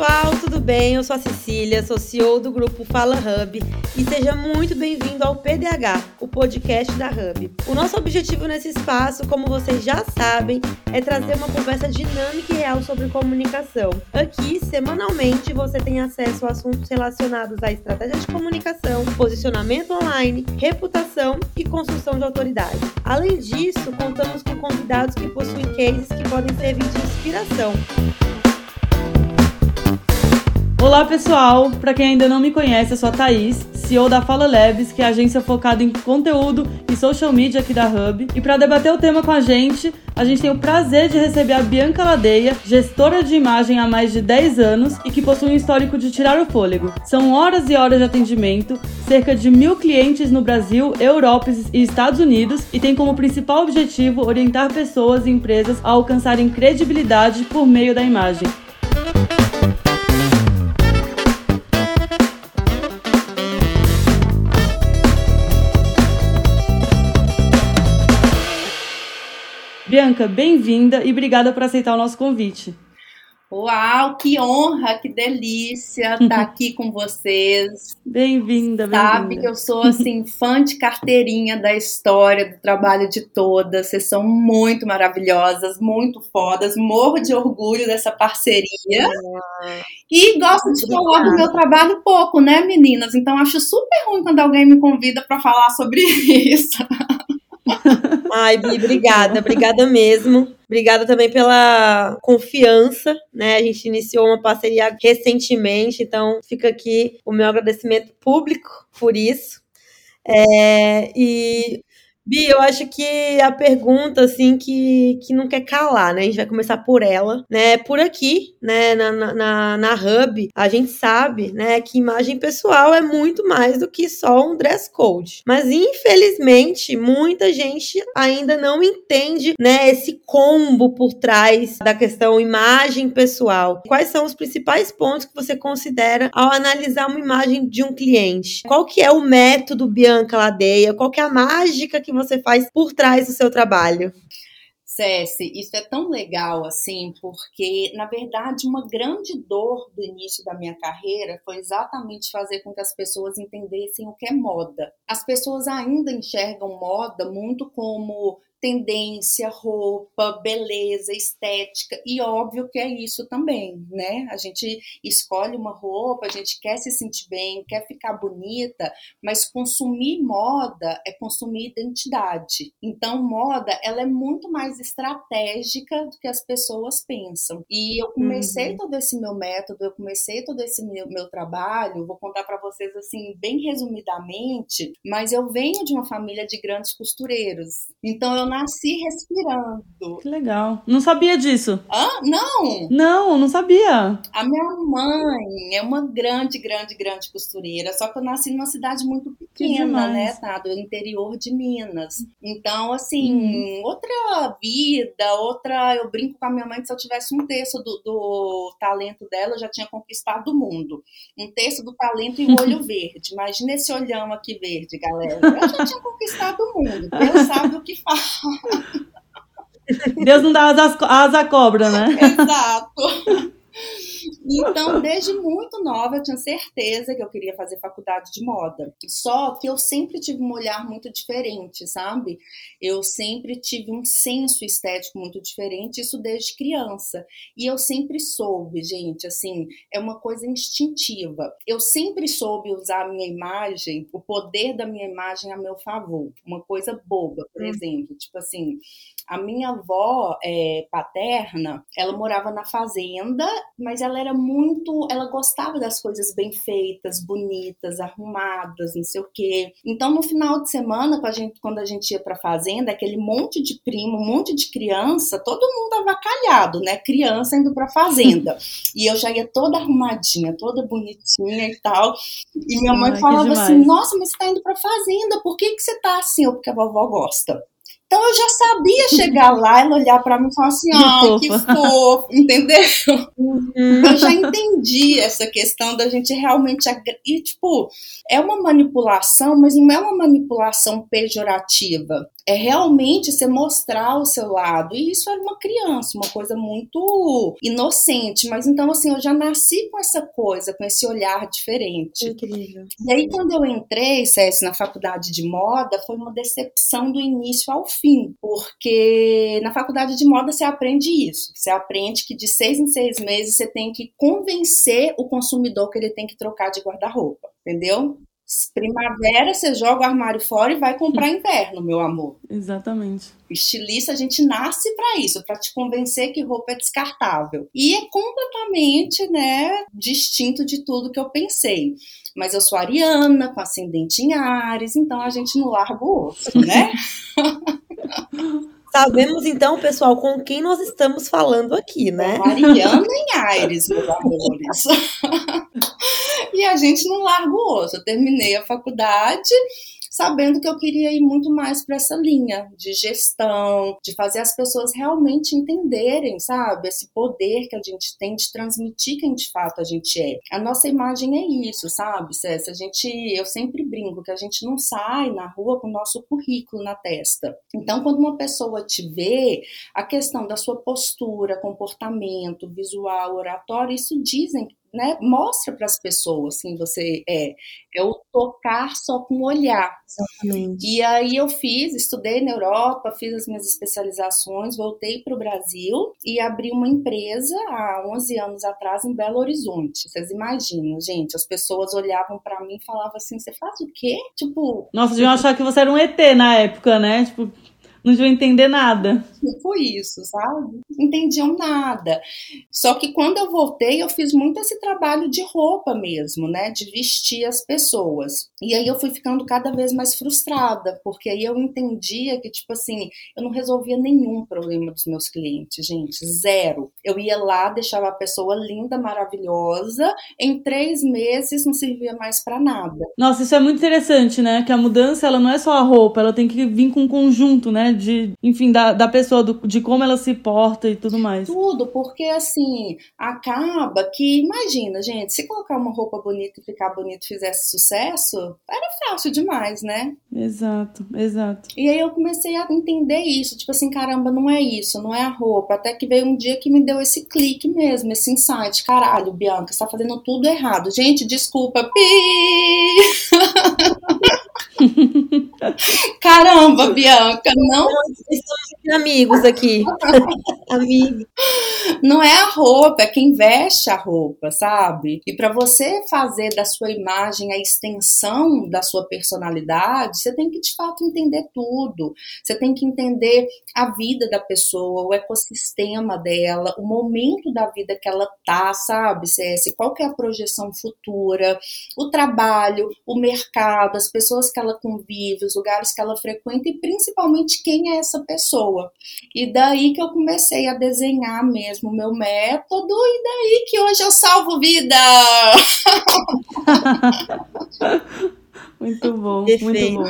pessoal, tudo bem? Eu sou a Cecília, sou CEO do grupo Fala Hub e seja muito bem-vindo ao PDH, o podcast da Hub. O nosso objetivo nesse espaço, como vocês já sabem, é trazer uma conversa dinâmica e real sobre comunicação. Aqui, semanalmente, você tem acesso a assuntos relacionados à estratégia de comunicação, posicionamento online, reputação e construção de autoridade. Além disso, contamos com convidados que possuem cases que podem servir de inspiração. Olá pessoal, para quem ainda não me conhece, eu sou a Thaís, CEO da Fala Labs, que é a agência focada em conteúdo e social media aqui da Hub. E para debater o tema com a gente, a gente tem o prazer de receber a Bianca Ladeia, gestora de imagem há mais de 10 anos e que possui um histórico de tirar o fôlego. São horas e horas de atendimento, cerca de mil clientes no Brasil, Europa e Estados Unidos e tem como principal objetivo orientar pessoas e empresas a alcançarem credibilidade por meio da imagem. Bianca, bem-vinda e obrigada por aceitar o nosso convite. Uau, que honra, que delícia estar aqui com vocês. Bem-vinda, bem-vinda. Sabe que eu sou assim fã de carteirinha da história, do trabalho de todas. Vocês são muito maravilhosas, muito fodas. Morro de orgulho dessa parceria. Ah, e gosto de falar do meu trabalho pouco, né, meninas? Então acho super ruim quando alguém me convida para falar sobre isso. Ai, Bi, obrigada, obrigada mesmo. Obrigada também pela confiança, né? A gente iniciou uma parceria recentemente, então fica aqui o meu agradecimento público por isso. É, e Bi, eu acho que a pergunta, assim, que, que não quer calar, né? A gente vai começar por ela, né? Por aqui, né, na, na, na Hub, a gente sabe, né, que imagem pessoal é muito mais do que só um dress code. Mas, infelizmente, muita gente ainda não entende, né, esse combo por trás da questão imagem pessoal. Quais são os principais pontos que você considera ao analisar uma imagem de um cliente? Qual que é o método Bianca Ladeia? Qual que é a mágica que faz por trás do seu trabalho? Cessi, isso é tão legal assim, porque na verdade uma grande dor do início da minha carreira foi exatamente fazer com que as pessoas entendessem o que é moda. As pessoas ainda enxergam moda muito como tendência, roupa, beleza, estética, e óbvio que é isso também, né? A gente escolhe uma roupa, a gente quer se sentir bem, quer ficar bonita, mas consumir moda é consumir identidade. Então, moda, ela é muito mais estratégica do que as pessoas pensam. E eu comecei uhum. todo esse meu método, eu comecei todo esse meu, meu trabalho, vou contar para vocês assim, bem resumidamente, mas eu venho de uma família de grandes costureiros. Então, eu nasci respirando. Que legal. Não sabia disso. Hã? Não? Não, não sabia. A minha mãe é uma grande, grande, grande costureira, só que eu nasci numa cidade muito pequena, né, tá? Do interior de Minas. Então, assim, hum. outra vida, outra. Eu brinco com a minha mãe que se eu tivesse um terço do, do talento dela, eu já tinha conquistado o mundo. Um terço do talento em olho verde. Imagina esse olhão aqui verde, galera. Eu já tinha conquistado o mundo. Deus sabe o que faz. Deus não dá asa, asa cobra, né? Exato. Então, desde muito nova, eu tinha certeza que eu queria fazer faculdade de moda. Só que eu sempre tive um olhar muito diferente, sabe? Eu sempre tive um senso estético muito diferente, isso desde criança. E eu sempre soube, gente, assim, é uma coisa instintiva. Eu sempre soube usar a minha imagem, o poder da minha imagem a meu favor. Uma coisa boba, por hum. exemplo. Tipo assim, a minha avó é, paterna, ela morava na fazenda, mas ela era muito, ela gostava das coisas bem feitas, bonitas, arrumadas, não sei o quê. Então, no final de semana, quando a gente, quando a gente ia pra fazenda, aquele monte de primo, um monte de criança, todo mundo avacalhado, né? Criança indo pra fazenda. e eu já ia toda arrumadinha, toda bonitinha e tal. E minha mãe Ai, falava assim: Nossa, mas você tá indo pra fazenda, por que, que você tá assim? Ou porque a vovó gosta. Então eu já sabia chegar lá e olhar para mim e falar assim, ah, que, que fofo, entendeu? Uhum. Eu já entendi essa questão da gente realmente e tipo, é uma manipulação, mas não é uma manipulação pejorativa é realmente você mostrar o seu lado. E isso era uma criança, uma coisa muito inocente. Mas então, assim, eu já nasci com essa coisa, com esse olhar diferente. Incrível. E aí, quando eu entrei, César, na faculdade de moda, foi uma decepção do início ao fim. Porque na faculdade de moda você aprende isso. Você aprende que de seis em seis meses você tem que convencer o consumidor que ele tem que trocar de guarda-roupa. Entendeu? Primavera, você joga o armário fora e vai comprar inverno, meu amor. Exatamente. Estilista, a gente nasce para isso, para te convencer que roupa é descartável. E é completamente, né, distinto de tudo que eu pensei. Mas eu sou ariana, com ascendente em Ares, então a gente não larga o osso, né? Sabemos então, pessoal, com quem nós estamos falando aqui, né? Mariana em Aires, meus amores. e a gente não larga o osso. Eu terminei a faculdade sabendo que eu queria ir muito mais para essa linha de gestão, de fazer as pessoas realmente entenderem, sabe, esse poder que a gente tem de transmitir quem de fato a gente é. A nossa imagem é isso, sabe, César? A gente, eu sempre brinco que a gente não sai na rua com o nosso currículo na testa. Então, quando uma pessoa te vê, a questão da sua postura, comportamento, visual, oratório, isso dizem né, mostra para as pessoas quem você é. É o tocar só com o olhar. Exatamente. E aí eu fiz, estudei na Europa, fiz as minhas especializações, voltei para o Brasil e abri uma empresa há 11 anos atrás em Belo Horizonte. Vocês imaginam, gente? As pessoas olhavam para mim e falavam assim: você faz o quê? Tipo. Nossa, deviam achar que você era um ET na época, né? Tipo não deviam entender nada. Foi isso, sabe? Não entendiam nada. Só que quando eu voltei, eu fiz muito esse trabalho de roupa mesmo, né? De vestir as pessoas. E aí eu fui ficando cada vez mais frustrada, porque aí eu entendia que, tipo assim, eu não resolvia nenhum problema dos meus clientes, gente. Zero. Eu ia lá, deixava a pessoa linda, maravilhosa, em três meses não servia mais para nada. Nossa, isso é muito interessante, né? Que a mudança, ela não é só a roupa, ela tem que vir com um conjunto, né? De, enfim, da, da pessoa, do, de como ela se porta e tudo mais. Tudo, porque assim, acaba que, imagina, gente, se colocar uma roupa bonita e ficar bonito fizesse sucesso, era fácil demais, né? Exato, exato. E aí eu comecei a entender isso, tipo assim, caramba, não é isso, não é a roupa. Até que veio um dia que me deu esse clique mesmo, esse insight. Caralho, Bianca, você tá fazendo tudo errado. Gente, desculpa, pi! Caramba, Bianca, não. Amigos aqui. Amigos. Não é a roupa, é quem veste a roupa, sabe? E para você fazer da sua imagem a extensão da sua personalidade, você tem que de fato entender tudo. Você tem que entender a vida da pessoa, o ecossistema dela, o momento da vida que ela tá, sabe, CS? Qual que é a projeção futura, o trabalho, o mercado, as pessoas que ela convive, os lugares que ela frequenta e principalmente quem é essa pessoa. E daí que eu comecei a desenhar mesmo o meu método e daí que hoje eu salvo vida. Muito bom, muito bom.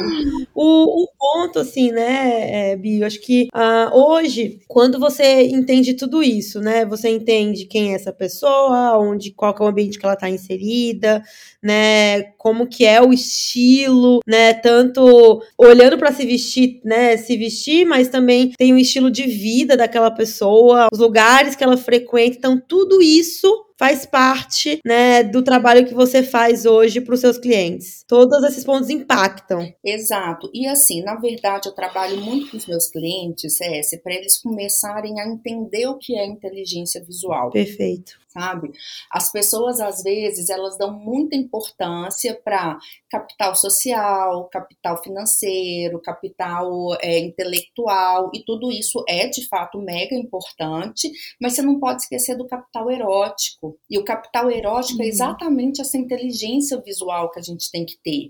O, um ponto, assim, né, é, Bio, acho que uh, hoje, quando você entende tudo isso, né, você entende quem é essa pessoa, onde, qual é o ambiente que ela está inserida, né, como que é o estilo, né, tanto olhando para se vestir, né, se vestir, mas também tem o estilo de vida daquela pessoa, os lugares que ela frequenta, então tudo isso faz parte, né, do trabalho que você faz hoje para os seus clientes. Todos esses pontos impactam. Exato. E assim, na verdade, eu trabalho muito com os meus clientes, é, para eles começarem a entender o que é inteligência visual. Perfeito sabe? As pessoas às vezes elas dão muita importância para capital social, capital financeiro, capital é, intelectual e tudo isso é de fato mega importante, mas você não pode esquecer do capital erótico. E o capital erótico é uhum. é exatamente essa inteligência visual que a gente tem que ter.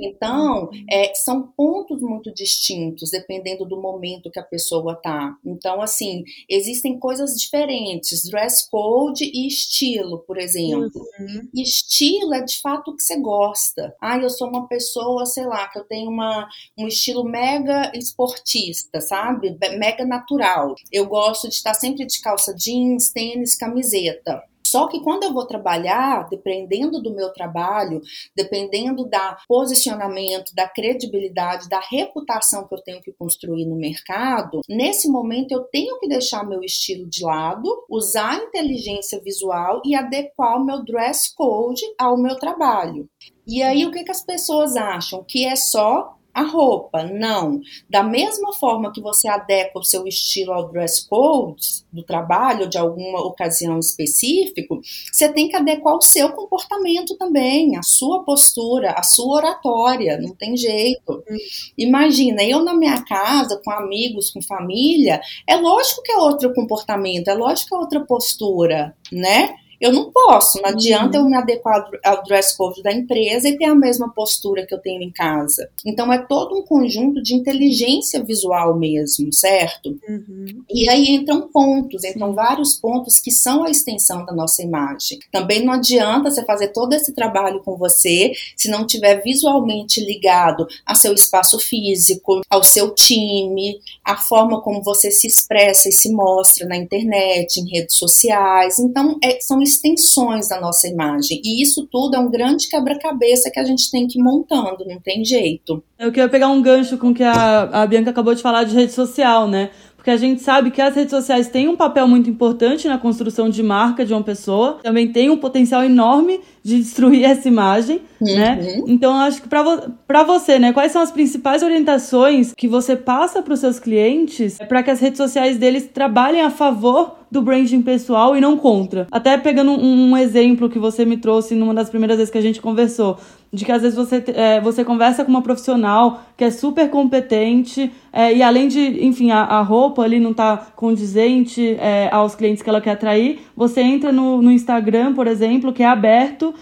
Então, é, são pontos muito distintos, dependendo do momento que a pessoa tá. Então, assim, existem coisas diferentes, dress code e estilo, por exemplo. Uhum. Estilo é de fato o que você gosta. Ah, eu sou uma pessoa, sei lá, que eu tenho uma, um estilo mega esportista, sabe? Mega natural. Eu gosto de estar sempre de calça jeans, tênis, camiseta. Só que quando eu vou trabalhar, dependendo do meu trabalho, dependendo da posicionamento, da credibilidade, da reputação que eu tenho que construir no mercado, nesse momento eu tenho que deixar meu estilo de lado, usar a inteligência visual e adequar o meu dress code ao meu trabalho. E aí o que, que as pessoas acham? Que é só a roupa, não. Da mesma forma que você adequa o seu estilo ao dress code do trabalho, de alguma ocasião específica, você tem que adequar o seu comportamento também, a sua postura, a sua oratória, não tem jeito. Imagina, eu na minha casa, com amigos, com família, é lógico que é outro comportamento, é lógico que é outra postura, né? Eu não posso, não adianta uhum. eu me adequar ao dress code da empresa e ter a mesma postura que eu tenho em casa. Então é todo um conjunto de inteligência visual mesmo, certo? Uhum. E aí entram pontos, entram vários pontos que são a extensão da nossa imagem. Também não adianta você fazer todo esse trabalho com você se não tiver visualmente ligado a seu espaço físico, ao seu time, a forma como você se expressa e se mostra na internet, em redes sociais. Então, é, são extensões da nossa imagem. E isso tudo é um grande quebra-cabeça que a gente tem que ir montando, não tem jeito. Eu queria pegar um gancho com que a, a Bianca acabou de falar de rede social, né? Porque a gente sabe que as redes sociais têm um papel muito importante na construção de marca de uma pessoa, também tem um potencial enorme de destruir essa imagem, né? uhum. né? Então, acho que para vo você, né, quais são as principais orientações que você passa para os seus clientes para que as redes sociais deles trabalhem a favor do branding pessoal e não contra. Até pegando um, um, exemplo que você me trouxe numa das primeiras vezes que a gente conversou, de que às vezes você, é, você conversa com uma profissional que é super competente é, e além de, enfim, a, a roupa ali não tá condizente é, aos clientes que ela quer atrair, você entra no, no Instagram, por exemplo, que é aberto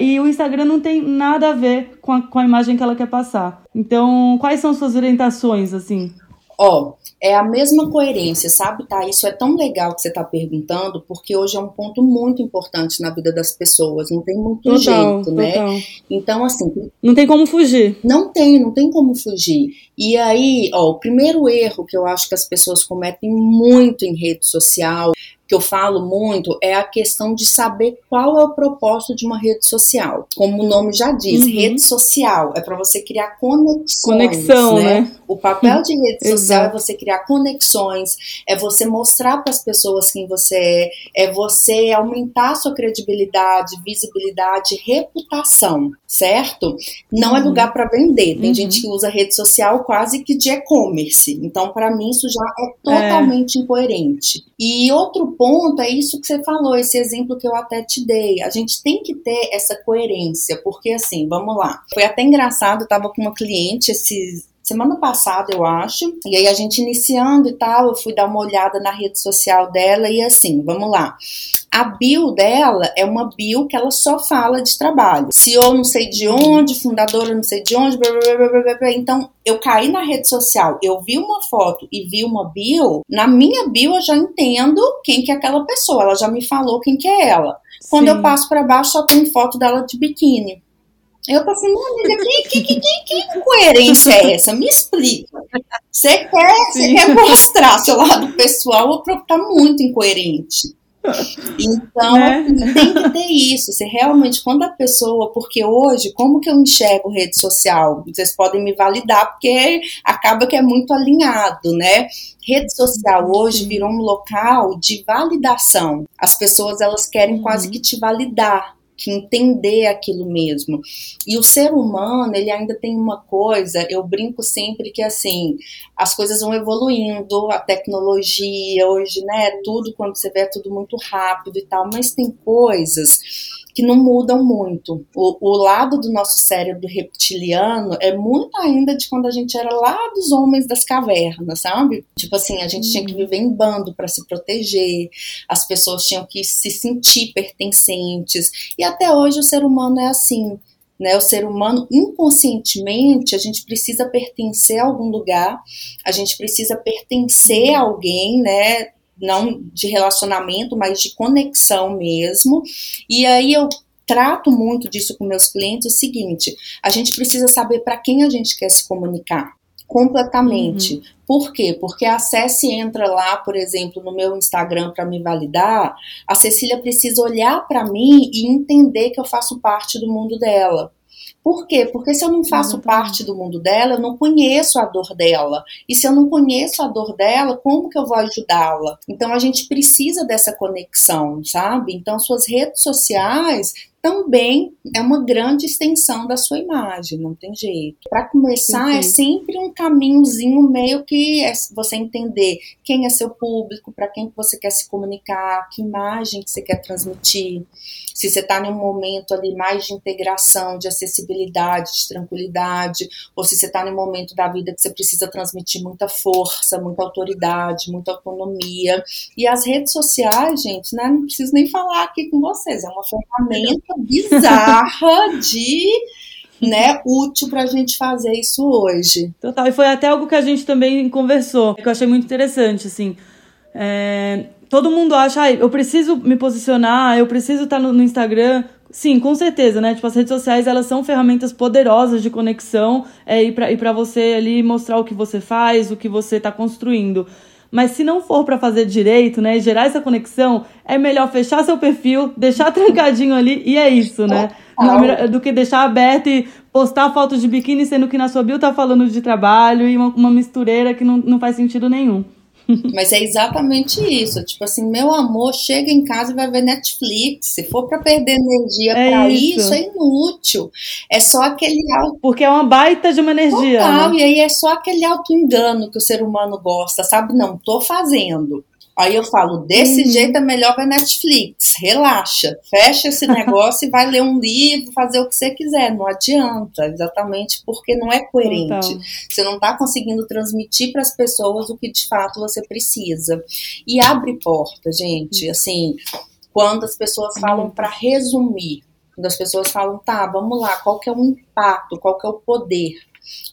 e o Instagram não tem nada a ver com a, com a imagem que ela quer passar. Então, quais são suas orientações, assim? Ó, é a mesma coerência, sabe, tá? Isso é tão legal que você está perguntando, porque hoje é um ponto muito importante na vida das pessoas, não tem muito total, jeito, né? total. né? Então, assim. Não tem como fugir. Não tem, não tem como fugir. E aí, ó, o primeiro erro que eu acho que as pessoas cometem muito em rede social que eu falo muito é a questão de saber qual é o propósito de uma rede social. Como o nome já diz, uhum. rede social é para você criar conexões. Conexão, né? né? O papel de rede social é você criar conexões, é você mostrar para as pessoas quem você é, é você aumentar sua credibilidade, visibilidade, reputação, certo? Não é uhum. é lugar para vender. Tem uhum. gente que usa rede social quase que de e-commerce. Então, para mim, isso já é totalmente é. incoerente. E outro ponto é isso que você falou, esse exemplo que eu até te dei. A gente tem que ter essa coerência, porque assim, vamos lá. Foi até engraçado, eu tava com uma cliente esses semana passada, eu acho. E aí a gente iniciando e tal, eu fui dar uma olhada na rede social dela e assim, vamos lá. A bio dela é uma bio que ela só fala de trabalho. CEO não sei de onde, fundadora não sei de onde, blá, blá, blá, blá, então eu caí na rede social, eu vi uma foto e vi uma bio, na minha bio eu já entendo quem que é aquela pessoa, ela já me falou quem que é ela. Quando Sim. eu passo para baixo só tem foto dela de biquíni. Eu tô assim, amiga, que, que, que, que, coerência é essa? Me explica. Você quer, você quer mostrar seu lado pessoal ou tá muito incoerente? Então, é. tem que ter isso. Você realmente, quando a pessoa, porque hoje, como que eu enxergo rede social? Vocês podem me validar, porque acaba que é muito alinhado, né? Rede social hoje virou um local de validação. As pessoas elas querem uhum. quase que te validar que entender aquilo mesmo. E o ser humano, ele ainda tem uma coisa, eu brinco sempre que assim, as coisas vão evoluindo, a tecnologia hoje, né, tudo quando você vê é tudo muito rápido e tal, mas tem coisas que não mudam muito. O, o, lado do nosso cérebro reptiliano é muito ainda de quando a gente era lá dos homens das cavernas, sabe? Tipo assim, a gente tinha que uhum. viver em bando para se proteger, as pessoas tinham que se sentir pertencentes. E até hoje o ser humano é assim. Né? O ser humano, inconscientemente, a gente precisa pertencer a algum lugar, a gente precisa pertencer a alguém, né? Não de relacionamento, mas de conexão mesmo. E aí eu trato muito disso com meus clientes o seguinte: a gente precisa saber para quem a gente quer se comunicar completamente. Uhum. Por quê? Porque a Ceci entra lá, por exemplo, no meu Instagram para me validar, a Cecília precisa olhar para mim e entender que eu faço parte do mundo dela. Por quê? Porque se eu não faço Exatamente. parte do mundo dela, eu não conheço a dor dela. E se eu não conheço a dor dela, como que eu vou ajudá-la? Então a gente precisa dessa conexão, sabe? Então suas redes sociais também é uma grande extensão da sua imagem, não tem jeito. Para começar, uhum. é sempre um caminhozinho meio que é você entender quem é seu público, para quem você quer se comunicar, que imagem que você quer transmitir. Se você está num momento ali mais de integração, de acessibilidade, de tranquilidade, ou se você está num momento da vida que você precisa transmitir muita força, muita autoridade, muita autonomia. E as redes sociais, gente, né, não preciso nem falar aqui com vocês, é uma ferramenta bizarra de né, útil para a gente fazer isso hoje. Total, e foi até algo que a gente também conversou, que eu achei muito interessante, assim. É, todo mundo acha, ah, eu preciso me posicionar, eu preciso estar no, no, Instagram. Sim, com certeza, né? Tipo, as redes sociais, elas são ferramentas poderosas de conexão é, e para você ali mostrar o que você faz, o que você está construindo. Mas se não for para fazer direito, né, gerar essa conexão, é melhor fechar seu perfil, deixar trancadinho ali e é isso, né? É do que deixar aberto e postar fotos de biquíni, sendo que na sua bio tá falando de trabalho e uma, uma mistureira que não, não faz sentido nenhum. Mas é exatamente isso. Tipo assim, meu amor, chega em casa e vai ver Netflix. Se for para perder energia é para isso. isso, é inútil. É só aquele auto... Porque é uma baita de uma energia. Total, né? e aí é só aquele auto-engano que o ser humano gosta, sabe? Não, tô fazendo. Aí eu falo, desse uhum. jeito é melhor ver Netflix, relaxa, fecha esse negócio e vai ler um livro, fazer o que você quiser. Não adianta, exatamente porque não é coerente. Então. Você não está conseguindo transmitir para as pessoas o que de fato você precisa. E abre porta, gente. Uhum. Assim, quando as pessoas falam uhum. para resumir, quando as pessoas falam, tá, vamos lá, qual que é o impacto, qual que é o poder?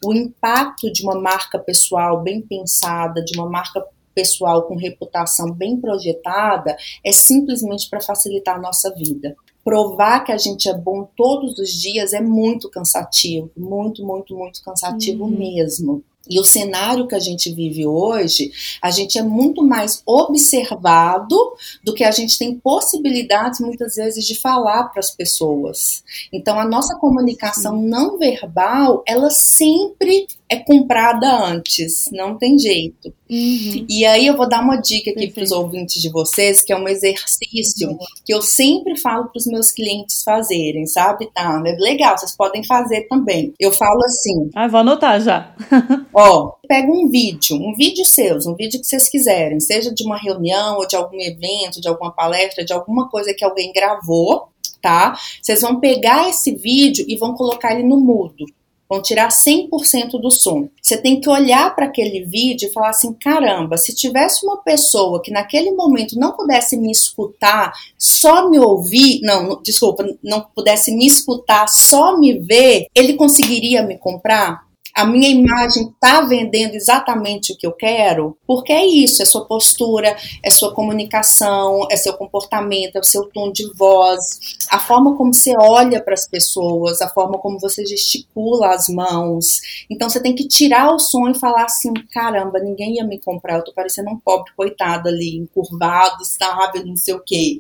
O impacto de uma marca pessoal bem pensada, de uma marca pessoal com reputação bem projetada é simplesmente para facilitar a nossa vida. Provar que a gente é bom todos os dias é muito cansativo, muito, muito, muito cansativo uhum. mesmo. E o cenário que a gente vive hoje, a gente é muito mais observado do que a gente tem possibilidades muitas vezes de falar para as pessoas. Então a nossa comunicação não verbal, ela sempre é comprada antes, não tem jeito. Uhum. E aí eu vou dar uma dica aqui para os ouvintes de vocês, que é um exercício uhum. que eu sempre falo para os meus clientes fazerem, sabe? Tá, legal, vocês podem fazer também. Eu falo assim. Ah, vou anotar já. ó, pega um vídeo, um vídeo seus, um vídeo que vocês quiserem, seja de uma reunião ou de algum evento, de alguma palestra, de alguma coisa que alguém gravou, tá? Vocês vão pegar esse vídeo e vão colocar ele no mudo. Vão tirar 100% do som. Você tem que olhar para aquele vídeo e falar assim: caramba, se tivesse uma pessoa que naquele momento não pudesse me escutar, só me ouvir, não, desculpa, não pudesse me escutar, só me ver, ele conseguiria me comprar? A minha imagem está vendendo exatamente o que eu quero? Porque é isso, é sua postura, é sua comunicação, é seu comportamento, é o seu tom de voz, a forma como você olha para as pessoas, a forma como você gesticula as mãos. Então você tem que tirar o som e falar assim: caramba, ninguém ia me comprar, eu tô parecendo um pobre coitado ali, encurvado, sabe, não sei o quê.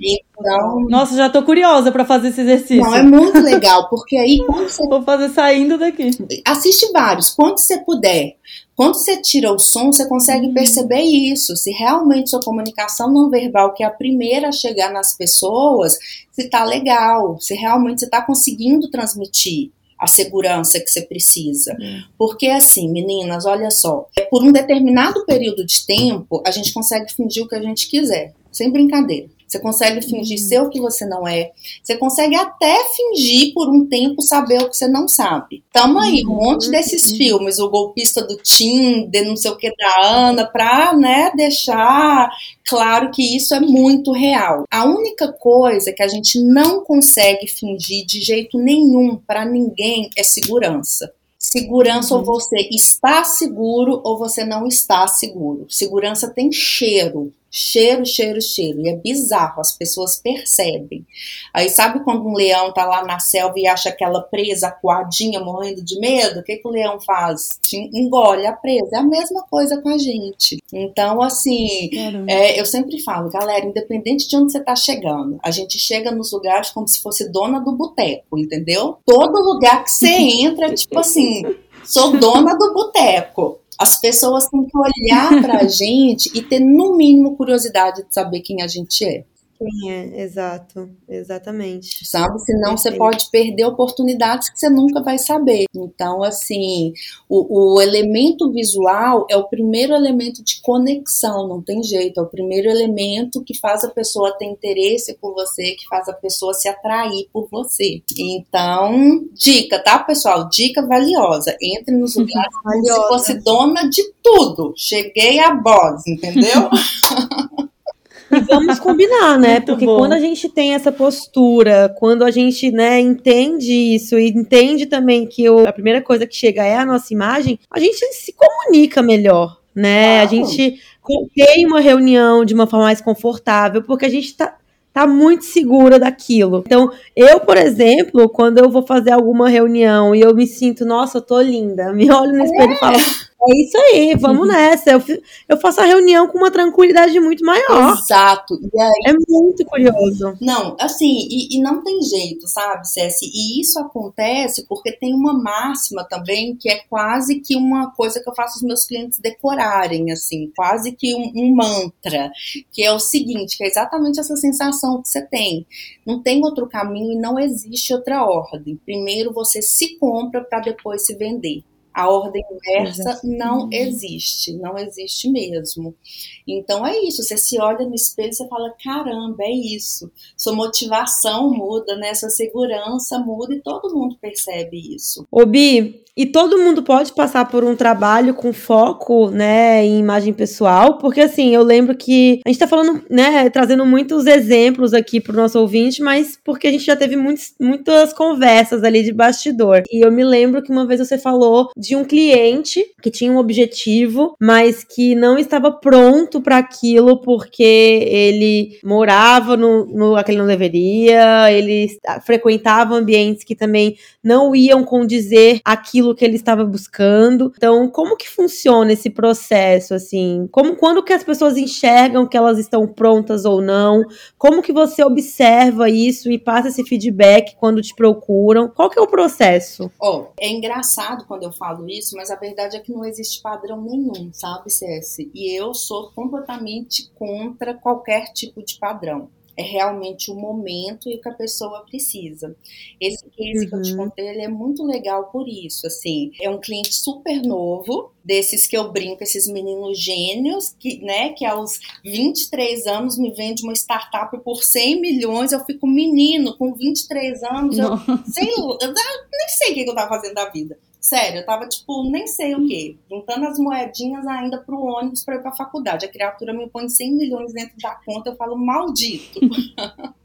Então, Nossa, já tô curiosa para fazer esse exercício. Não, é muito legal, porque aí quando você. Vou fazer saindo daqui. Assiste vários, quando você puder. Quando você tira o som, você consegue uhum. perceber isso. Se realmente sua comunicação não verbal, que é a primeira a chegar nas pessoas, se tá legal, se realmente você tá conseguindo transmitir a segurança que você precisa. Porque assim, meninas, olha só, é por um determinado período de tempo, a gente consegue fingir o que a gente quiser, sem brincadeira. Você consegue fingir uhum. ser o que você não é. Você consegue até fingir por um tempo saber o que você não sabe. Tamo aí, um monte uhum. desses filmes, o golpista do Tinder, não sei o que da Ana, pra, né, deixar claro que isso é muito real. A única coisa que a gente não consegue fingir de jeito nenhum para ninguém é segurança. Segurança uhum. ou você está seguro ou você não está seguro. Segurança tem cheiro. Cheiro, cheiro, cheiro. E é bizarro, as pessoas percebem. Aí sabe quando um leão tá lá na selva e acha aquela presa coadinha morrendo de medo? O que, que o leão faz? Engole a presa. É a mesma coisa com a gente. Então, assim, é, eu sempre falo, galera, independente de onde você tá chegando, a gente chega nos lugares como se fosse dona do boteco, entendeu? Todo lugar que você entra, tipo assim, sou dona do boteco. As pessoas têm que olhar para a gente e ter, no mínimo, curiosidade de saber quem a gente é. É, exato, exatamente. Sabe? Senão você pode perder oportunidades que você nunca vai saber. Então, assim, o, o, elemento visual é o primeiro elemento de conexão, não tem jeito. É o primeiro elemento que faz a pessoa ter interesse por você, que faz a pessoa se atrair por você. Então, dica, tá, pessoal? Dica valiosa. Entre nos lugares como se fosse dona de tudo. Cheguei a boss, entendeu? E vamos combinar, né? Porque bom. quando a gente tem essa postura, quando a gente, né, entende isso e entende também que o, a primeira coisa que chega é a nossa imagem, a gente se comunica melhor, né? A gente tem uma reunião de uma forma mais confortável, porque a gente tá, tá muito segura daquilo. Então, eu, por exemplo, quando eu vou fazer alguma reunião e eu me sinto, nossa, eu tô linda, me olho no espelho é. e falo, é isso aí, vamos nessa. Eu, eu faço a reunião com uma tranquilidade muito maior. Exato. Aí, é muito curioso. Não, assim, e, e não tem jeito, sabe, Ceci? E isso acontece porque tem uma máxima também que é quase que uma coisa que eu faço os meus clientes decorarem, assim, quase que um, um mantra, que é o seguinte, que é exatamente essa sensação que você tem. Não tem outro caminho e não existe outra ordem. Primeiro você se compra para depois se vender. A ordem inversa não existe, não existe mesmo. Então é isso, você se olha no espelho e você fala, caramba, é isso. Sua motivação muda, né? Sua segurança muda e todo mundo percebe isso. Ô Bi, e todo mundo pode passar por um trabalho com foco, né, em imagem pessoal, porque assim, eu lembro que a gente tá falando, né, trazendo muitos exemplos aqui pro nosso ouvinte, mas porque a gente já teve muitos, muitas conversas ali de bastidor. E eu me lembro que uma vez você falou de um cliente que tinha um objetivo, mas que não estava pronto para aquilo porque ele morava no, no que ele não deveria, ele frequentava ambientes que também não iam condizer aquilo que ele estava buscando. Então, como que funciona esse processo assim? Como quando que as pessoas enxergam que elas estão prontas ou não? Como que você observa isso e passa esse feedback quando te procuram? Qual que é o processo? Oh, é engraçado quando eu falo isso, mas a verdade é que não existe padrão nenhum, sabe, CS? E eu sou completamente contra qualquer tipo de padrão é realmente o momento e o que a pessoa precisa. Esse case uhum. que eu te uhum. contei, ele é muito legal por isso, assim, é um cliente super novo, desses que eu brinco, esses meninos gênios, que, né, que aos 23 anos me vende uma startup por 100 milhões, eu fico menino, com 23 anos, eu, sei, eu nem sei o que eu tava fazendo da vida. Sério, eu tava, tipo, nem sei o quê. Juntando as moedinhas ainda pro ônibus pra ir pra faculdade. A criatura me põe 100 milhões dentro da conta, eu falo, maldito.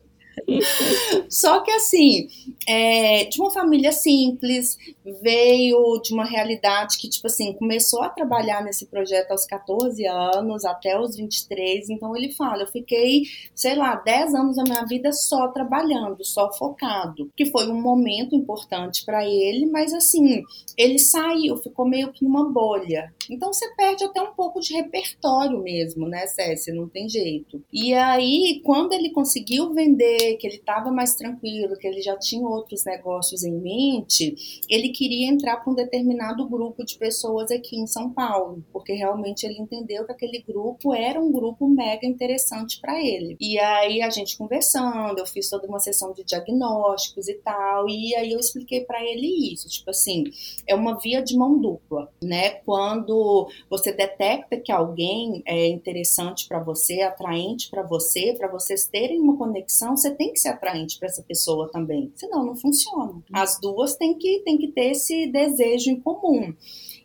Só que assim, é, de uma família simples, veio de uma realidade que, tipo assim, começou a trabalhar nesse projeto aos 14 anos, até os 23. Então ele fala: eu fiquei, sei lá, 10 anos da minha vida só trabalhando, só focado. Que foi um momento importante para ele, mas assim, ele saiu, ficou meio que numa bolha. Então você perde até um pouco de repertório mesmo, né, Cécia? Não tem jeito. E aí, quando ele conseguiu vender que ele estava mais tranquilo, que ele já tinha outros negócios em mente, ele queria entrar para um determinado grupo de pessoas aqui em São Paulo, porque realmente ele entendeu que aquele grupo era um grupo mega interessante para ele. E aí a gente conversando, eu fiz toda uma sessão de diagnósticos e tal, e aí eu expliquei para ele isso, tipo assim, é uma via de mão dupla, né? Quando você detecta que alguém é interessante para você, atraente para você, para vocês terem uma conexão, você tem que ser atraente para essa pessoa também. Senão não funciona. As duas têm que, têm que ter esse desejo em comum.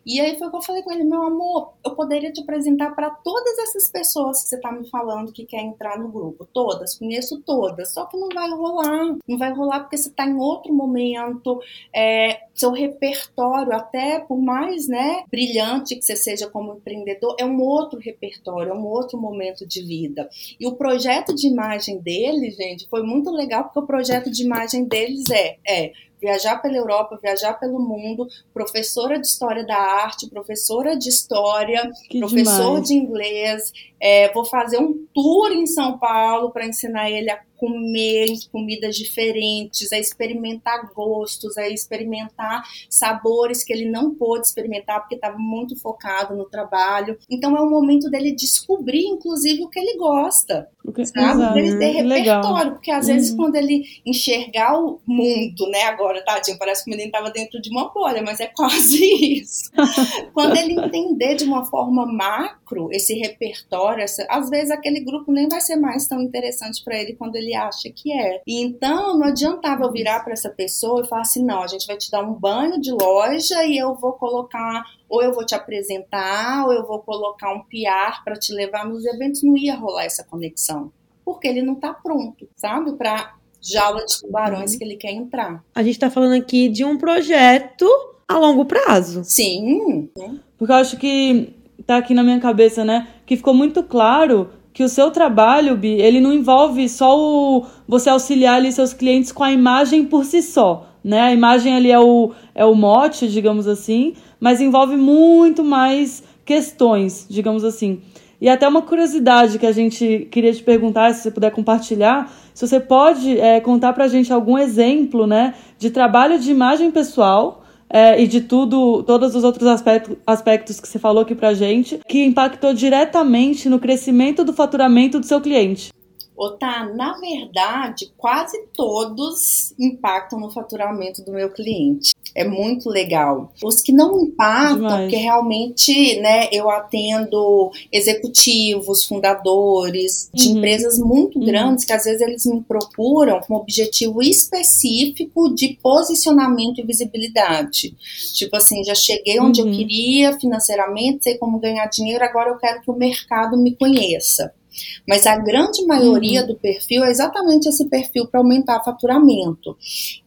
E aí foi o que eu falei com ele, meu amor, eu poderia te apresentar para todas essas pessoas que você está me falando que quer entrar no grupo, todas, conheço todas, só que não vai rolar, não vai rolar porque você está em outro momento, é, seu repertório, até por mais, né, brilhante que você seja como empreendedor, é um outro repertório, é um outro momento de vida. E o projeto de imagem dele, gente, foi muito legal porque o projeto de imagem deles é, é viajar pela Europa, viajar pelo mundo, professora de história da arte, professora de história, que professor demais. de inglês. É, vou fazer um tour em São Paulo para ensinar ele a comer comidas diferentes, a experimentar gostos, a experimentar sabores que ele não pôde experimentar porque estava muito focado no trabalho. Então é um momento dele descobrir, inclusive, o que ele gosta, que, sabe? Dele ter repertório, legal. porque às uhum. vezes quando ele enxergar o mundo, né? Agora, tadinho, parece que o menino estava dentro de uma bolha, mas é quase isso. quando ele entender de uma forma macro esse repertório, essa, às vezes aquele grupo nem vai ser mais tão interessante para ele quando ele ele acha que é. E então não adiantava eu virar para essa pessoa e falar assim: não, a gente vai te dar um banho de loja e eu vou colocar, ou eu vou te apresentar, ou eu vou colocar um PR para te levar nos eventos. Não ia rolar essa conexão. Porque ele não está pronto, sabe? Para jaula de tubarões que ele quer entrar. A gente está falando aqui de um projeto a longo prazo. Sim. Porque eu acho que tá aqui na minha cabeça, né? Que ficou muito claro que o seu trabalho, Bi, ele não envolve só o, você auxiliar ali seus clientes com a imagem por si só, né? A imagem ali é o, é o mote, digamos assim, mas envolve muito mais questões, digamos assim. E até uma curiosidade que a gente queria te perguntar, se você puder compartilhar, se você pode é, contar pra gente algum exemplo, né, de trabalho de imagem pessoal é, e de tudo, todos os outros aspectos, aspectos que você falou aqui pra gente, que impactou diretamente no crescimento do faturamento do seu cliente. Otá, na verdade, quase todos impactam no faturamento do meu cliente. É muito legal. Os que não impactam, Demais. porque realmente, né, eu atendo executivos, fundadores de uhum. empresas muito uhum. grandes que às vezes eles me procuram com um objetivo específico de posicionamento e visibilidade. Tipo assim, já cheguei onde uhum. eu queria financeiramente, sei como ganhar dinheiro, agora eu quero que o mercado me conheça. Mas a grande maioria uhum. do perfil é exatamente esse perfil para aumentar faturamento.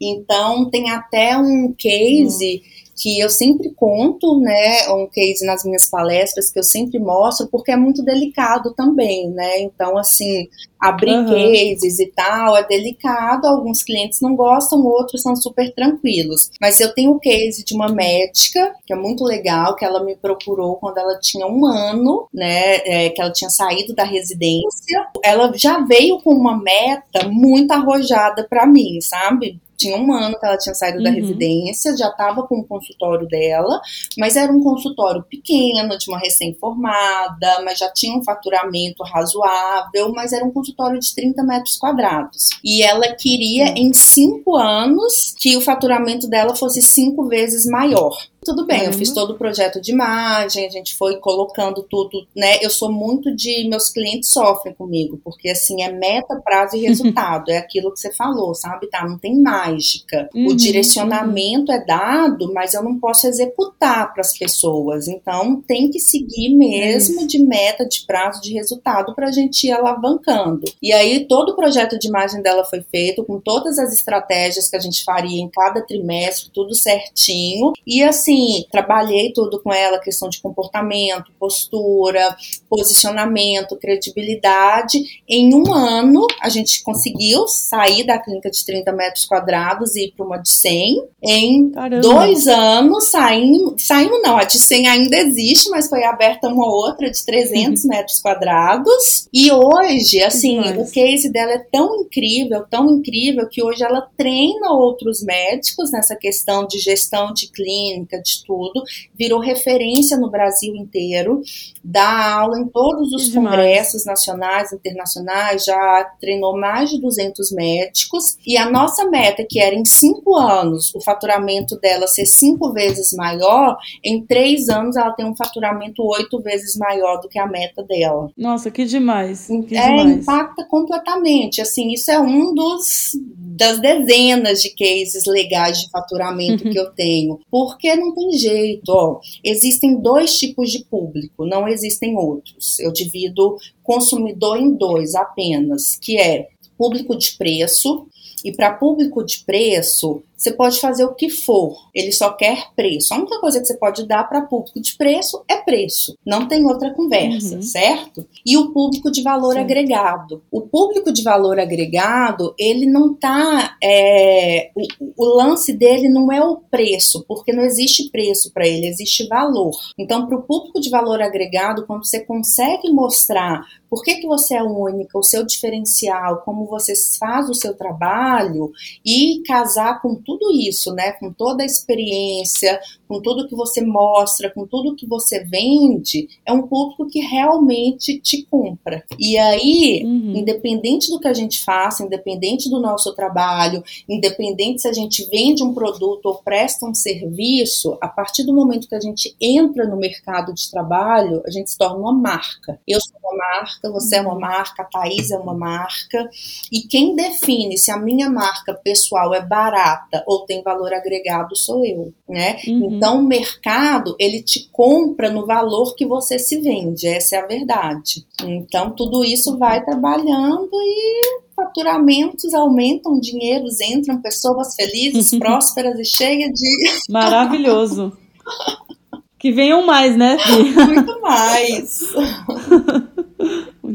Então, tem até um case. Uhum que eu sempre conto, né, um case nas minhas palestras que eu sempre mostro, porque é muito delicado também, né? Então, assim, abrir uhum. cases e tal é delicado, alguns clientes não gostam, outros são super tranquilos. Mas eu tenho o case de uma médica, que é muito legal, que ela me procurou quando ela tinha um ano, né, é, que ela tinha saído da residência. Ela já veio com uma meta muito arrojada para mim, sabe? Tinha um ano que ela tinha saído uhum. da residência, já estava com o consultório dela, mas era um consultório pequeno, de uma recém-formada, mas já tinha um faturamento razoável, mas era um consultório de 30 metros quadrados. E ela queria, uhum. em cinco anos, que o faturamento dela fosse cinco vezes maior. Tudo bem, eu fiz todo o projeto de imagem, a gente foi colocando tudo, né? Eu sou muito de. Meus clientes sofrem comigo, porque assim, é meta, prazo e resultado. é aquilo que você falou, sabe? Tá, não tem mágica. Uhum, o direcionamento uhum. é dado, mas eu não posso executar para as pessoas. Então, tem que seguir mesmo é de meta, de prazo, de resultado para a gente ir alavancando. E aí, todo o projeto de imagem dela foi feito com todas as estratégias que a gente faria em cada trimestre, tudo certinho. E assim, assim, trabalhei tudo com ela, questão de comportamento, postura, posicionamento, credibilidade. Em um ano, a gente conseguiu sair da clínica de 30 metros quadrados e ir para uma de 100. Em Caramba. dois anos, saímos, saímos não, a de 100 ainda existe, mas foi aberta uma outra de 300 metros quadrados. E hoje, assim, o case dela é tão incrível, tão incrível, que hoje ela treina outros médicos nessa questão de gestão de clínica, de tudo, virou referência no Brasil inteiro, dá aula em todos os congressos nacionais, internacionais, já treinou mais de 200 médicos, e a nossa meta, que era em cinco anos, o faturamento dela ser cinco vezes maior, em três anos ela tem um faturamento oito vezes maior do que a meta dela. Nossa, que demais. Que é, demais. impacta completamente, assim, isso é um dos das dezenas de cases legais de faturamento que eu tenho, porque não tem jeito, ó. Existem dois tipos de público, não existem outros. Eu divido consumidor em dois apenas, que é público de preço e para público de preço, você pode fazer o que for, ele só quer preço. A única coisa que você pode dar para público de preço é preço, não tem outra conversa, uhum. certo? E o público de valor Sim. agregado. O público de valor agregado, ele não tá. É, o, o lance dele não é o preço, porque não existe preço para ele, existe valor. Então, para o público de valor agregado, quando você consegue mostrar por que, que você é única, o seu diferencial, como você faz o seu trabalho e casar com tudo isso, né? Com toda a experiência, com tudo que você mostra, com tudo que você vende, é um público que realmente te compra. E aí, uhum. independente do que a gente faça, independente do nosso trabalho, independente se a gente vende um produto ou presta um serviço, a partir do momento que a gente entra no mercado de trabalho, a gente se torna uma marca. Eu sou uma marca, você é uma marca, a Thaís é uma marca. E quem define se a minha marca pessoal é barata ou tem valor agregado sou eu, né? Uhum. Então o mercado ele te compra no valor que você se vende, essa é a verdade. Então tudo isso vai trabalhando e faturamentos aumentam, dinheiros entram, pessoas felizes, prósperas e cheias de maravilhoso. Que venham mais, né? Muito mais.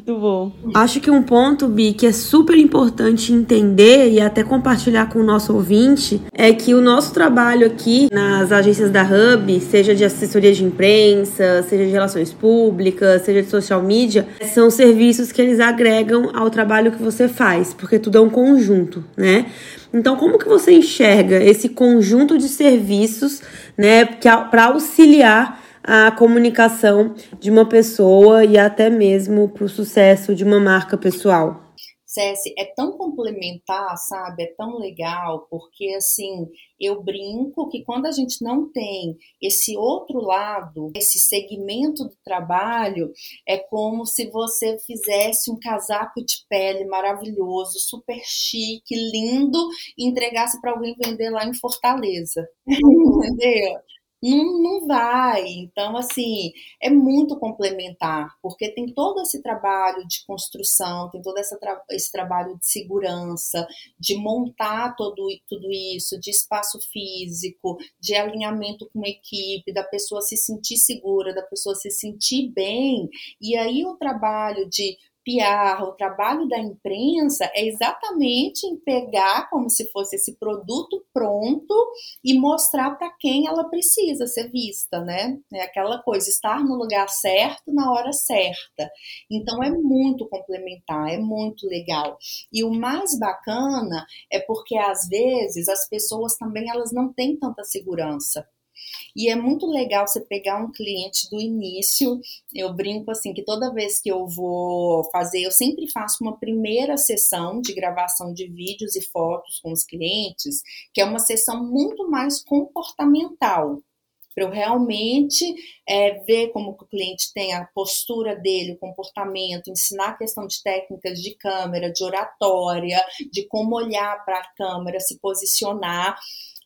Muito bom. Acho que um ponto, Bi, que é super importante entender e até compartilhar com o nosso ouvinte é que o nosso trabalho aqui nas agências da Hub, seja de assessoria de imprensa, seja de relações públicas, seja de social media, são serviços que eles agregam ao trabalho que você faz, porque tudo é um conjunto, né? Então, como que você enxerga esse conjunto de serviços, né, para auxiliar a comunicação de uma pessoa e até mesmo para o sucesso de uma marca pessoal? César, é tão complementar, sabe? É tão legal, porque assim, eu brinco que quando a gente não tem esse outro lado, esse segmento do trabalho, é como se você fizesse um casaco de pele maravilhoso, super chique, lindo, e entregasse para alguém vender lá em Fortaleza. Entendeu? Não, não vai. Então, assim, é muito complementar, porque tem todo esse trabalho de construção, tem todo essa tra esse trabalho de segurança, de montar todo, tudo isso, de espaço físico, de alinhamento com a equipe, da pessoa se sentir segura, da pessoa se sentir bem. E aí o trabalho de PR, o trabalho da imprensa é exatamente em pegar como se fosse esse produto pronto e mostrar para quem ela precisa ser vista, né? É aquela coisa, estar no lugar certo na hora certa. Então é muito complementar, é muito legal. E o mais bacana é porque às vezes as pessoas também elas não têm tanta segurança e é muito legal você pegar um cliente do início. Eu brinco assim que toda vez que eu vou fazer, eu sempre faço uma primeira sessão de gravação de vídeos e fotos com os clientes, que é uma sessão muito mais comportamental para eu realmente é, ver como o cliente tem a postura dele, o comportamento, ensinar a questão de técnicas de câmera, de oratória, de como olhar para a câmera, se posicionar.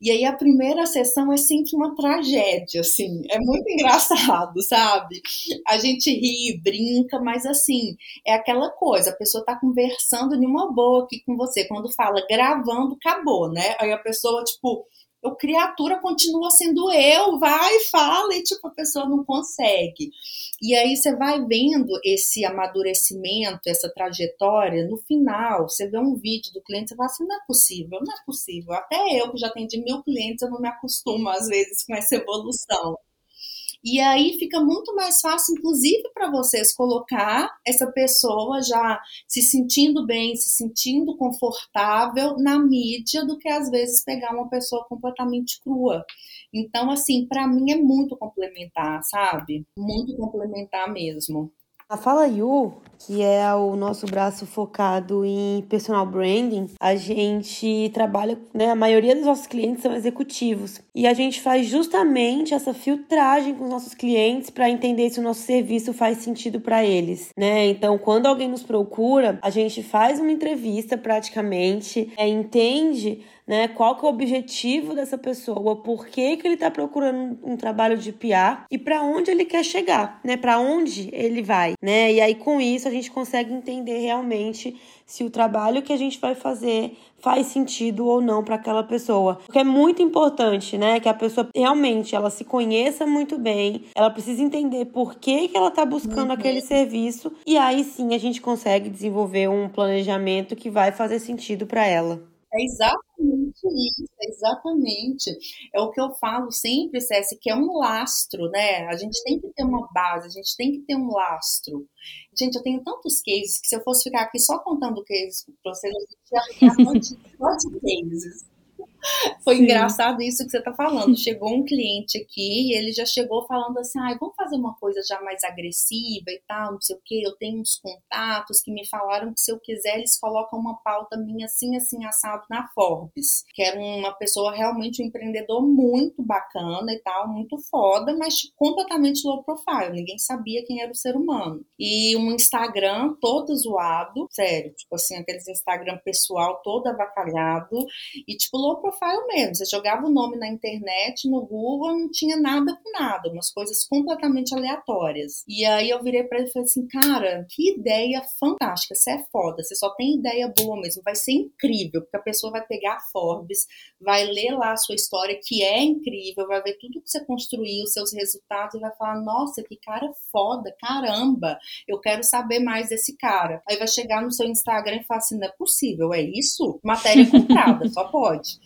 E aí a primeira sessão é sempre uma tragédia, assim, é muito engraçado, sabe? A gente ri, brinca, mas assim, é aquela coisa, a pessoa tá conversando numa boa aqui com você, quando fala gravando, acabou, né? Aí a pessoa, tipo, o criatura continua sendo eu, vai, fala, e tipo, a pessoa não consegue. E aí você vai vendo esse amadurecimento, essa trajetória, no final, você vê um vídeo do cliente, você fala assim, não é possível, não é possível. Até eu, que já atendi mil clientes, eu não me acostumo, às vezes, com essa evolução. E aí fica muito mais fácil, inclusive, para vocês colocar essa pessoa já se sentindo bem, se sentindo confortável na mídia, do que às vezes pegar uma pessoa completamente crua. Então, assim, para mim é muito complementar, sabe? Muito complementar mesmo. A Fala You, que é o nosso braço focado em personal branding, a gente trabalha, né, a maioria dos nossos clientes são executivos. E a gente faz justamente essa filtragem com os nossos clientes para entender se o nosso serviço faz sentido para eles, né? Então, quando alguém nos procura, a gente faz uma entrevista praticamente, é, entende né? Qual que é o objetivo dessa pessoa? Por que, que ele está procurando um, trabalho de PR e para onde ele quer chegar, né? Para onde ele vai, né? E aí com isso a gente consegue entender realmente se o trabalho que a gente vai fazer faz sentido ou não para aquela pessoa. Porque é muito importante, né, que a pessoa realmente ela se conheça muito bem, ela precisa entender por que, que ela está buscando uhum. aquele serviço e aí sim a gente consegue desenvolver um planejamento que vai fazer sentido para ela. É exatamente isso, exatamente. É o que eu falo sempre, César, que é um lastro, né? A gente tem que ter uma base, a gente tem que ter um lastro. Gente, eu tenho tantos cases que se eu fosse ficar aqui só contando cases para vocês, gente ia ficar de cases. Foi Sim. engraçado isso que você está falando. Chegou um cliente aqui e ele já chegou falando assim: ah, vamos fazer uma coisa já mais agressiva e tal, não sei o que. Eu tenho uns contatos que me falaram que se eu quiser, eles colocam uma pauta minha assim, assim, assado na Forbes. Que era uma pessoa realmente um empreendedor muito bacana e tal, muito foda, mas completamente low profile. Ninguém sabia quem era o ser humano. E um Instagram todo zoado, sério, tipo assim, aqueles Instagram pessoal todo avacalhado e tipo low profile profile mesmo. Você jogava o nome na internet, no Google, não tinha nada com nada, umas coisas completamente aleatórias. E aí eu virei para ele e falei assim, cara, que ideia fantástica, você é foda, você só tem ideia boa mesmo, vai ser incrível, porque a pessoa vai pegar a Forbes, vai ler lá a sua história, que é incrível, vai ver tudo que você construiu, seus resultados, e vai falar, nossa, que cara foda, caramba, eu quero saber mais desse cara. Aí vai chegar no seu Instagram e falar assim, não é possível, é isso? Matéria comprada, só pode.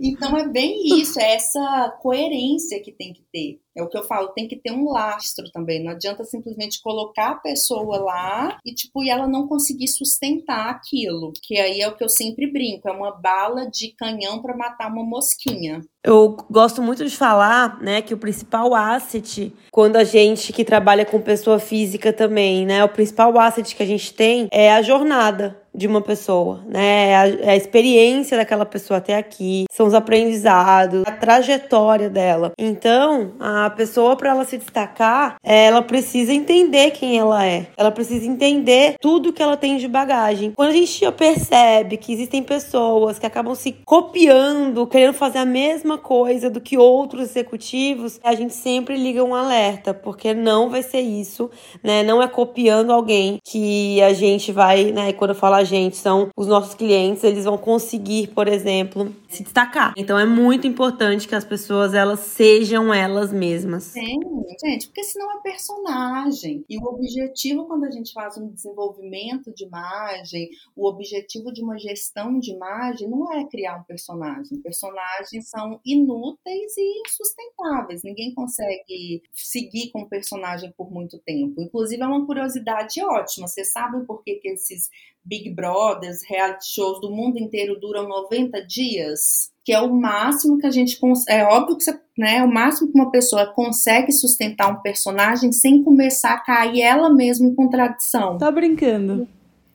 Então é bem isso, é essa coerência que tem que ter. É o que eu falo, tem que ter um lastro também. Não adianta simplesmente colocar a pessoa lá e tipo e ela não conseguir sustentar aquilo. Que aí é o que eu sempre brinco, é uma bala de canhão para matar uma mosquinha. Eu gosto muito de falar, né, que o principal asset quando a gente que trabalha com pessoa física também, né, o principal asset que a gente tem é a jornada de uma pessoa, né? É a, é a, experiência daquela pessoa até aqui, são os aprendizados, a trajetória dela. Então, a pessoa para ela se destacar, ela precisa entender quem ela é. Ela precisa entender tudo que ela tem de bagagem. Quando a gente percebe que existem pessoas que acabam se copiando, querendo fazer a mesma coisa do que outros executivos, a gente sempre liga um alerta, porque não vai ser isso, né? Não é copiando alguém que a gente vai, né, quando eu gente, são os nossos clientes, eles vão conseguir, por exemplo, se destacar. Então é muito importante que as pessoas elas sejam elas mesmas. Sim, gente, porque senão é personagem. E o objetivo quando a gente faz um desenvolvimento de imagem, o objetivo de uma gestão de imagem não é criar um personagem. Personagens são inúteis e insustentáveis. Ninguém consegue seguir com o personagem por muito tempo. Inclusive é uma curiosidade ótima. Vocês sabem por que, que esses Big Brothers, reality shows do mundo inteiro duram 90 dias, que é o máximo que a gente é óbvio que você, né, é o máximo que uma pessoa consegue sustentar um personagem sem começar a cair ela mesma em contradição. Tá brincando.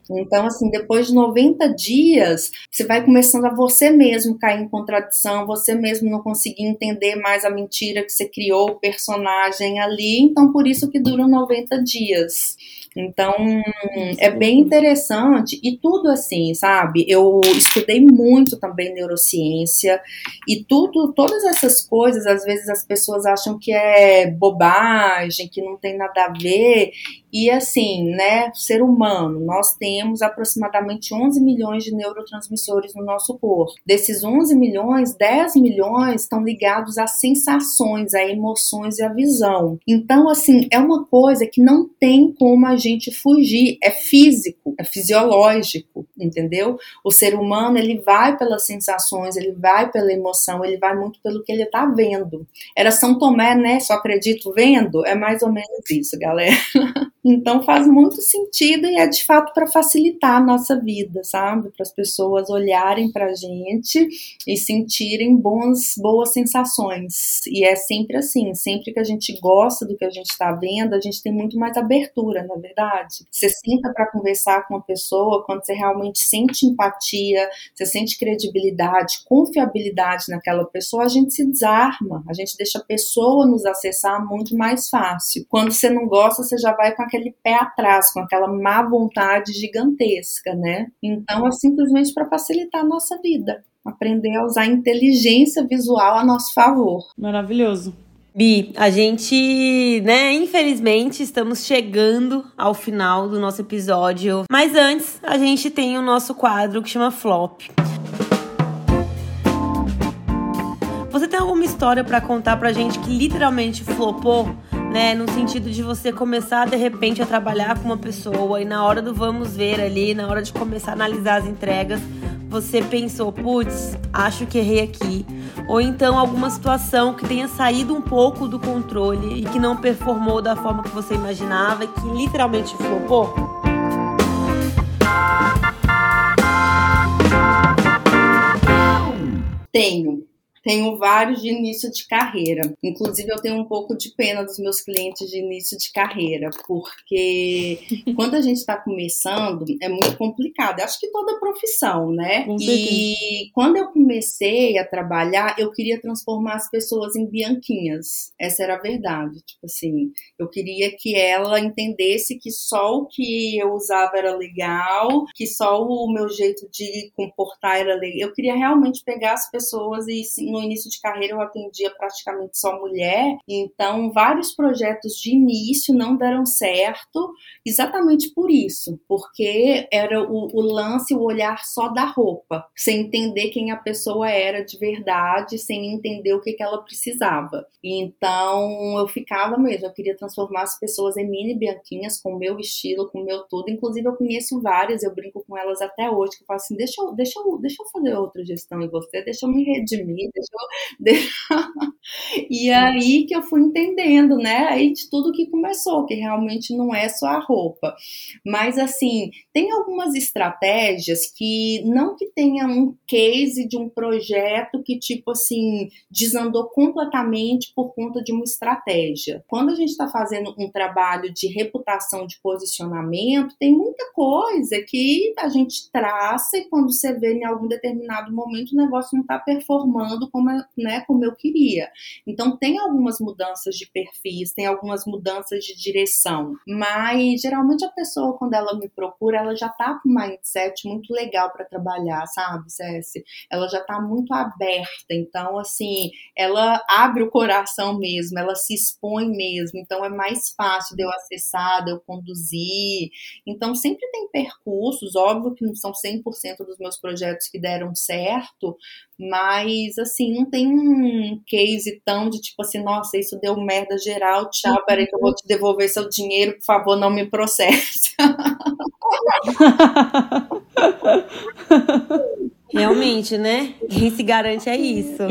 Então, assim, depois de 90 dias, você vai começando a você mesmo cair em contradição, você mesmo não conseguir entender mais a mentira que você criou, o personagem ali. Então, por isso que duram 90 dias. Então, é bem interessante e tudo assim, sabe? Eu estudei muito também neurociência e tudo, todas essas coisas, às vezes as pessoas acham que é bobagem, que não tem nada a ver. E assim, né, ser humano, nós temos temos aproximadamente 11 milhões de neurotransmissores no nosso corpo. Desses 11 milhões, 10 milhões estão ligados às sensações, a emoções e à visão. Então, assim, é uma coisa que não tem como a gente fugir, é físico, é fisiológico, entendeu? O ser humano, ele vai pelas sensações, ele vai pela emoção, ele vai muito pelo que ele está vendo. Era São Tomé, né? Só acredito vendo, é mais ou menos isso, galera. Então faz muito sentido e é de fato para facilitar a nossa vida, sabe? Para as pessoas olharem para a gente e sentirem bons, boas sensações. E é sempre assim, sempre que a gente gosta do que a gente está vendo, a gente tem muito mais abertura, na é verdade. Você senta para conversar com uma pessoa quando você realmente sente empatia, você sente credibilidade, confiabilidade naquela pessoa, a gente se desarma, a gente deixa a pessoa nos acessar muito mais fácil. Quando você não gosta, você já vai com aquele pé atrás, com aquela má vontade gigantesca, né? Então é simplesmente para facilitar a nossa vida. Aprender a usar a inteligência visual a nosso favor. Maravilhoso. Bi, a gente, né, infelizmente estamos chegando ao final do nosso episódio, mas antes a gente tem o nosso quadro que chama Flop. Você tem alguma história para contar pra gente que literalmente flopou? Né? No sentido de você começar de repente a trabalhar com uma pessoa e na hora do vamos ver ali, na hora de começar a analisar as entregas, você pensou, putz, acho que errei aqui. Ou então alguma situação que tenha saído um pouco do controle e que não performou da forma que você imaginava que literalmente flopou? Tenho. Tenho vários de início de carreira. Inclusive, eu tenho um pouco de pena dos meus clientes de início de carreira, porque quando a gente está começando, é muito complicado. Acho que toda profissão, né? e quando eu comecei a trabalhar, eu queria transformar as pessoas em bianquinhas. Essa era a verdade. Tipo assim, eu queria que ela entendesse que só o que eu usava era legal, que só o meu jeito de comportar era legal. Eu queria realmente pegar as pessoas e no início de carreira eu atendia praticamente só mulher, então vários projetos de início não deram certo, exatamente por isso, porque era o, o lance, o olhar só da roupa, sem entender quem a pessoa era de verdade, sem entender o que, que ela precisava. Então eu ficava mesmo, eu queria transformar as pessoas em mini bianquinhas com o meu estilo, com o meu tudo. Inclusive eu conheço várias, eu brinco com elas até hoje, que eu falo assim, deixa eu, deixa eu, deixa eu fazer outra gestão em você, deixa eu me redimir, e aí que eu fui entendendo, né? Aí de tudo que começou, que realmente não é só a roupa. Mas assim, tem algumas estratégias que não que tenha um case de um projeto que tipo assim desandou completamente por conta de uma estratégia. Quando a gente está fazendo um trabalho de reputação de posicionamento, tem muita coisa que a gente traça e quando você vê em algum determinado momento o negócio não está performando como, né, como eu queria. Então, tem algumas mudanças de perfis, tem algumas mudanças de direção, mas geralmente a pessoa, quando ela me procura, ela já tá com um mindset muito legal para trabalhar, sabe, Cési? Ela já tá muito aberta, então, assim, ela abre o coração mesmo, ela se expõe mesmo, então é mais fácil de eu acessar, de eu conduzir. Então, sempre tem percursos, óbvio que não são 100% dos meus projetos que deram certo, mas, assim, não tem um case tão de tipo assim, nossa, isso deu merda geral, tchau, peraí que eu vou te devolver seu dinheiro, por favor, não me processe. Realmente, né? Quem se garante é isso.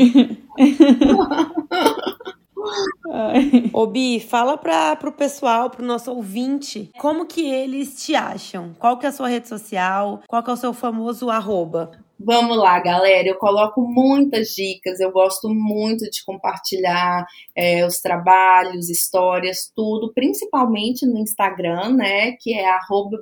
Ô Bi, fala para pro pessoal, pro nosso ouvinte, como que eles te acham? Qual que é a sua rede social? Qual que é o seu famoso arroba? Vamos lá, galera. Eu coloco muitas dicas. Eu gosto muito de compartilhar é, os trabalhos, histórias, tudo, principalmente no Instagram, né? Que é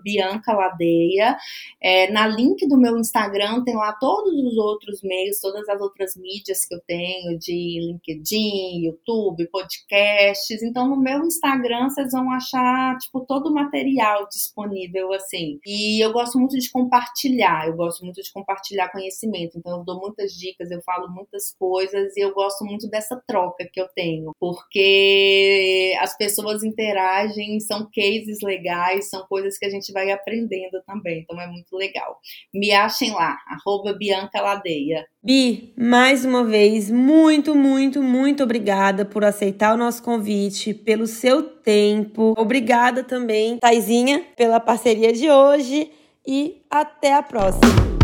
@biancaladeia. É, na link do meu Instagram tem lá todos os outros meios, todas as outras mídias que eu tenho de LinkedIn, YouTube, podcasts. Então, no meu Instagram vocês vão achar tipo todo o material disponível assim. E eu gosto muito de compartilhar. Eu gosto muito de compartilhar compartilhar conhecimento. Então, eu dou muitas dicas, eu falo muitas coisas e eu gosto muito dessa troca que eu tenho, porque as pessoas interagem, são cases legais, são coisas que a gente vai aprendendo também. Então, é muito legal. Me achem lá, arroba Bianca Ladeia. Bi, mais uma vez, muito, muito, muito obrigada por aceitar o nosso convite, pelo seu tempo. Obrigada também, Taizinha, pela parceria de hoje e até a próxima.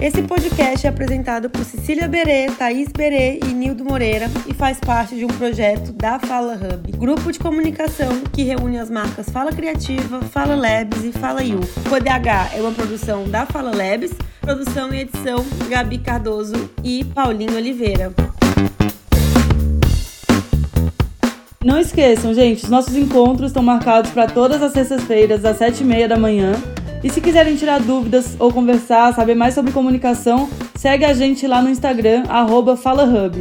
Esse podcast é apresentado por Cecília Berê, Thaís Berê e Nildo Moreira e faz parte de um projeto da Fala Hub, grupo de comunicação que reúne as marcas Fala Criativa, Fala Labs e Fala You. O PDH é uma produção da Fala Labs, produção e edição Gabi Cardoso e Paulinho Oliveira. Não esqueçam, gente, os nossos encontros estão marcados para todas as sextas-feiras, às sete e meia da manhã. E se quiserem tirar dúvidas ou conversar, saber mais sobre comunicação, segue a gente lá no Instagram, FalaHub.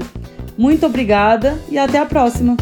Muito obrigada e até a próxima!